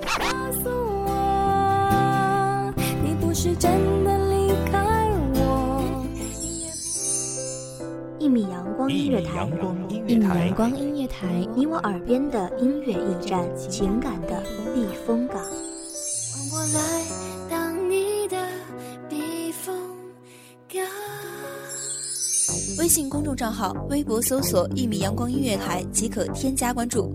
告诉我，我。你不是真的离开一米阳光音乐台，一米阳光音乐台，你我耳边的音乐驿站，情感的避风港。我来当你的避风港。微信公众账号，微博搜索“一米阳光音乐台”即可添加关注。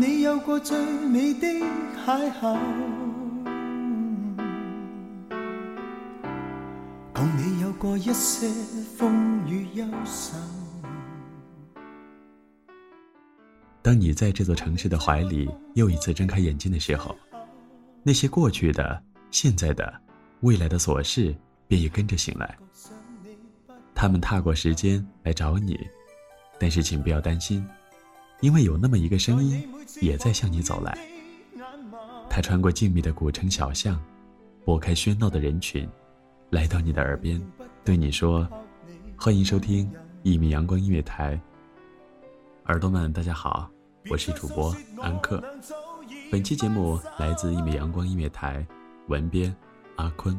你有过最美的当你在这座城市的怀里又一次睁开眼睛的时候，那些过去的、现在的、未来的琐事便也跟着醒来。他们踏过时间来找你，但是请不要担心。因为有那么一个声音也在向你走来，他穿过静谧的古城小巷，拨开喧闹的人群，来到你的耳边，对你说：“欢迎收听一米阳光音乐台。”耳朵们，大家好，我是主播安克。本期节目来自一米阳光音乐台，文编阿坤。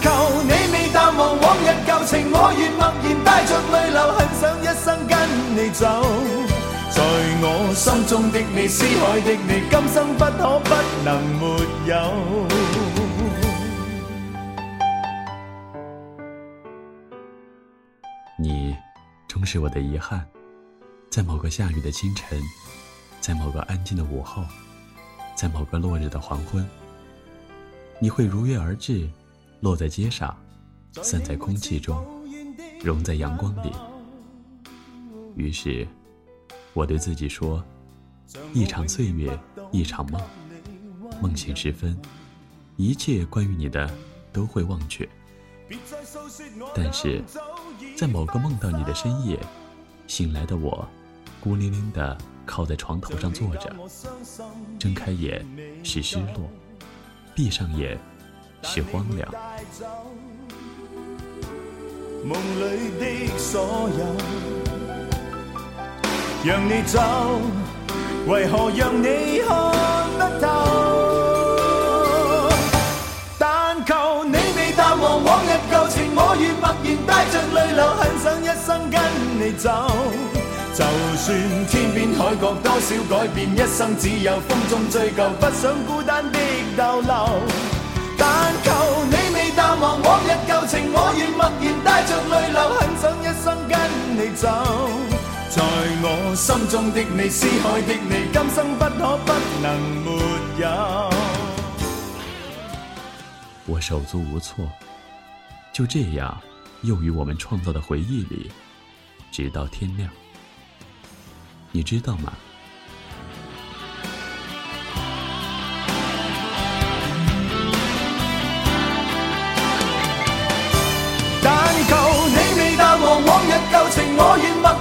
求，你未淡忘往日旧情，我愿默然带着泪流，很想一生跟你走。在我心中的你，思海的你，今生不可不能没有。你，终是我的遗憾，在某个下雨的清晨，在某个安静的午后，在某个落日的黄昏，你会如约而至。落在街上，散在空气中，融在阳光里。于是，我对自己说：一场岁月，一场梦。梦醒时分，一切关于你的都会忘却。但是，在某个梦到你的深夜，醒来的我，孤零零的靠在床头上坐着，睁开眼是失落，闭上眼。带走梦里的所有让你走为何让你看不透但求你未淡忘往日旧情我愿默然带着泪流很想一生跟你走就算天边海角多少改变一生只有风中追究不想孤单的逗留忘我日旧情，我愿默然带着泪流，很想一生跟你走。在我心中的你，思海的你，今生不可不能没有。我手足无措，就这样又与我们创造的回忆里，直到天亮。你知道吗？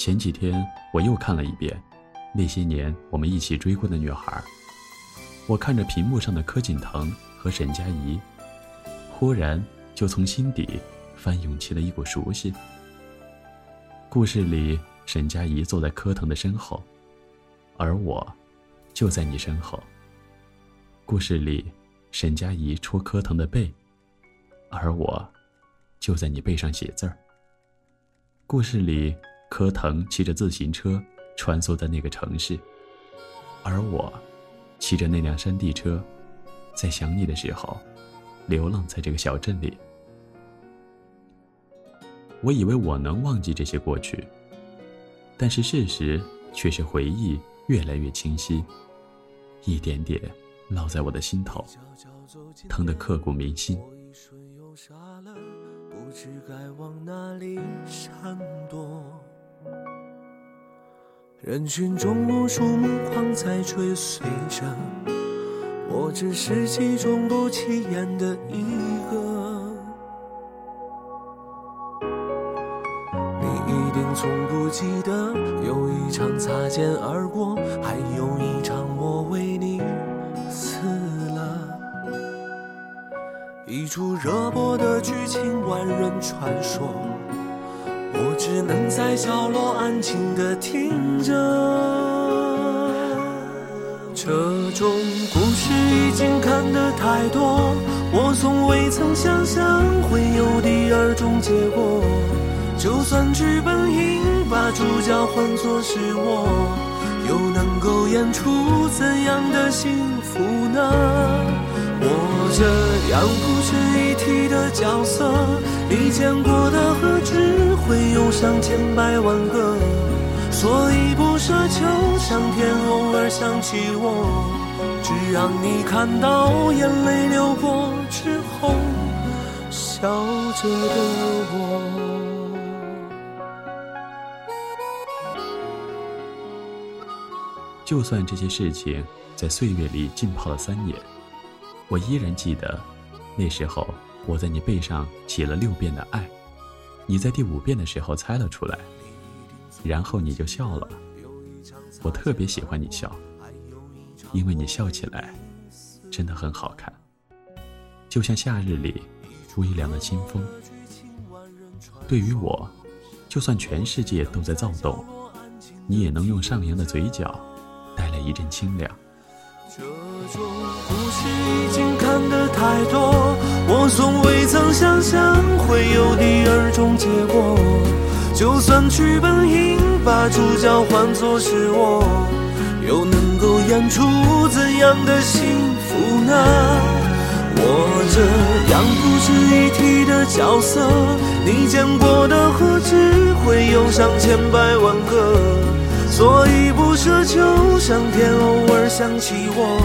前几天我又看了一遍《那些年我们一起追过的女孩》，我看着屏幕上的柯景腾和沈佳宜，忽然就从心底翻涌起了一股熟悉。故事里，沈佳宜坐在柯腾的身后，而我就在你身后。故事里，沈佳宜戳柯腾的背，而我就在你背上写字儿。故事里。柯腾骑着自行车穿梭在那个城市，而我，骑着那辆山地车，在想你的时候，流浪在这个小镇里。我以为我能忘记这些过去，但是事实却是回忆越来越清晰，一点点烙在我的心头，疼得刻骨铭心。人群中无数目光在追随着，我只是其中不起眼的一个。你一定从不记得，有一场擦肩而过，还有一场我为你死了。一出热播的剧情，万人传说。只能在角落安静地听着。这种故事已经看得太多，我从未曾想象会有第二种结果。就算剧本应把主角换作是我，又能够演出怎样的幸福呢？我这样不值一提的角色，你见过的何止？会有上千百万个所以不奢求上天偶尔想起我只让你看到眼泪流过之后笑着的我就算这些事情在岁月里浸泡了三年我依然记得那时候我在你背上写了六遍的爱你在第五遍的时候猜了出来，然后你就笑了。我特别喜欢你笑，因为你笑起来真的很好看，就像夏日里微凉的清风。对于我，就算全世界都在躁动，你也能用上扬的嘴角带来一阵清凉。这种故事已经看得太多。我从未曾想象会有第二种结果，就算剧本应把主角换作是我，又能够演出怎样的幸福呢？我这样不值一提的角色，你见过的何止会有上千百万个，所以不奢求上天偶尔想起我，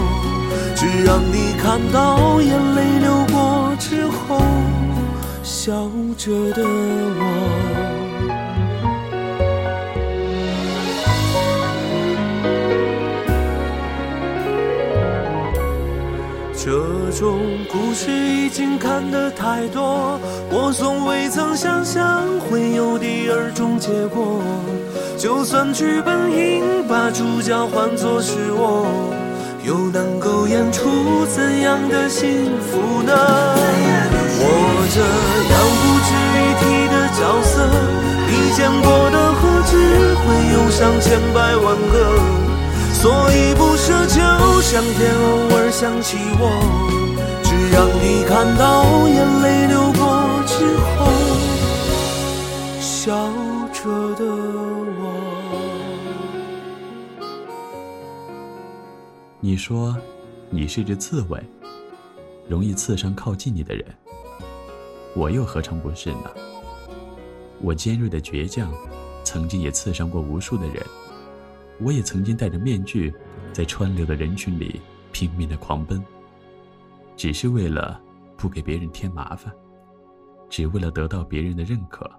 只让你看到眼泪流过。之后，笑着的我。这种故事已经看得太多，我从未曾想象会有第二种结果。就算剧本应把主角换作是我。又能够演出怎样的幸福呢？我这样不值一提的角色，你见过的何止会有上千百万个？所以不奢求，上天偶尔想起我，只让你看到眼泪流过之后，笑着的。你说，你是只刺猬，容易刺伤靠近你的人。我又何尝不是呢？我尖锐的倔强，曾经也刺伤过无数的人。我也曾经戴着面具，在川流的人群里拼命地狂奔，只是为了不给别人添麻烦，只为了得到别人的认可。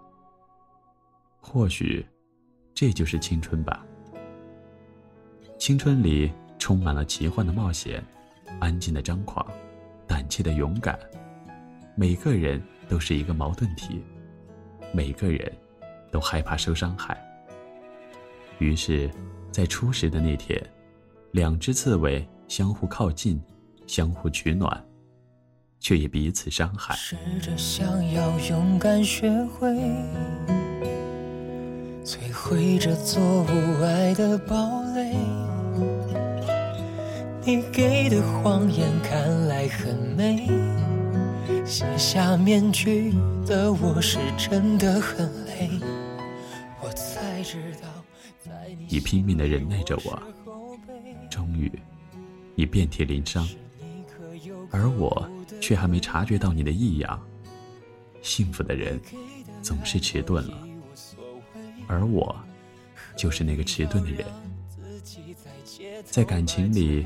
或许，这就是青春吧。青春里。充满了奇幻的冒险，安静的张狂，胆怯的勇敢，每个人都是一个矛盾体，每个人，都害怕受伤害。于是，在初识的那天，两只刺猬相互靠近，相互取暖，却也彼此伤害。摧毁这座无爱的堡垒。你给的谎言看来很美，卸下面具的我是真的很累。我才知道，在你你拼命的忍耐着我，终于，你遍体鳞伤，而我却还没察觉到你的异样。幸福的人，总是迟钝了，而我，就是那个迟钝的人。在感情里，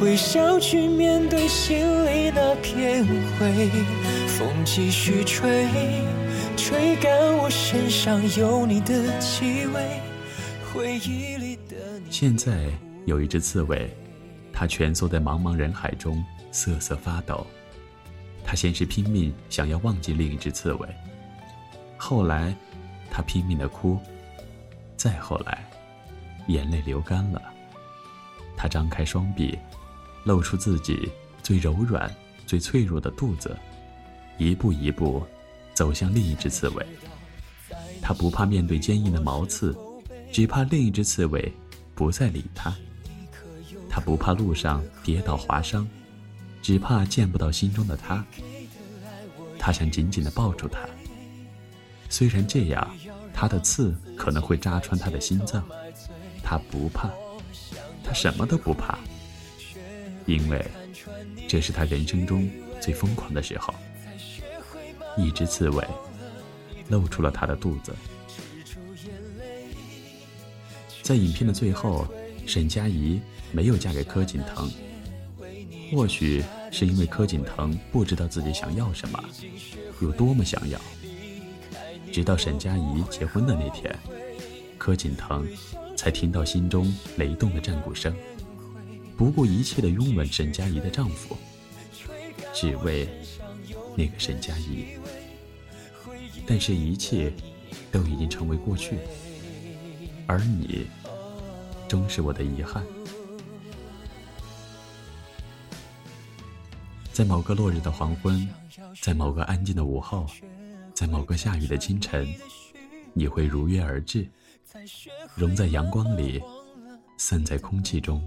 微笑去面对心里那片灰风继续吹吹干我身上有你的气味回忆里的你现在有一只刺猬它蜷缩在茫茫人海中瑟瑟发抖它先是拼命想要忘记另一只刺猬后来它拼命的哭再后来眼泪流干了它张开双臂露出自己最柔软、最脆弱的肚子，一步一步走向另一只刺猬。他不怕面对坚硬的毛刺，只怕另一只刺猬不再理他。他不怕路上跌倒划伤，只怕见不到心中的他。他想紧紧的抱住他。虽然这样，他的刺可能会扎穿他的心脏，他不怕，他什么都不怕。因为这是他人生中最疯狂的时候。一只刺猬露出了他的肚子。在影片的最后，沈佳宜没有嫁给柯锦腾，或许是因为柯锦腾不知道自己想要什么，有多么想要。直到沈佳宜结婚的那天，柯锦腾才听到心中雷动的战鼓声。不顾一切的拥吻沈佳宜的丈夫，只为那个沈佳宜。但是，一切都已经成为过去，而你终是我的遗憾。在某个落日的黄昏，在某个安静的午后，在某个下雨的清晨，你会如约而至，融在阳光里，散在空气中。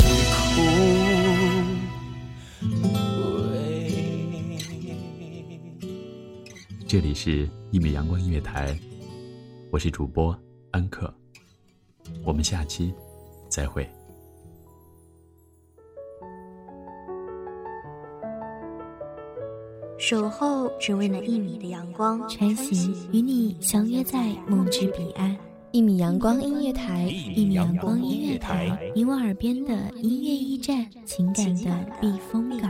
这里是《一米阳光音乐台》，我是主播安克，我们下期再会。守候只为那一米的阳光，穿行与你相约在梦之彼岸。一米阳光音乐台，一米阳光音乐台，你我耳边的音乐驿站，情感的避风港。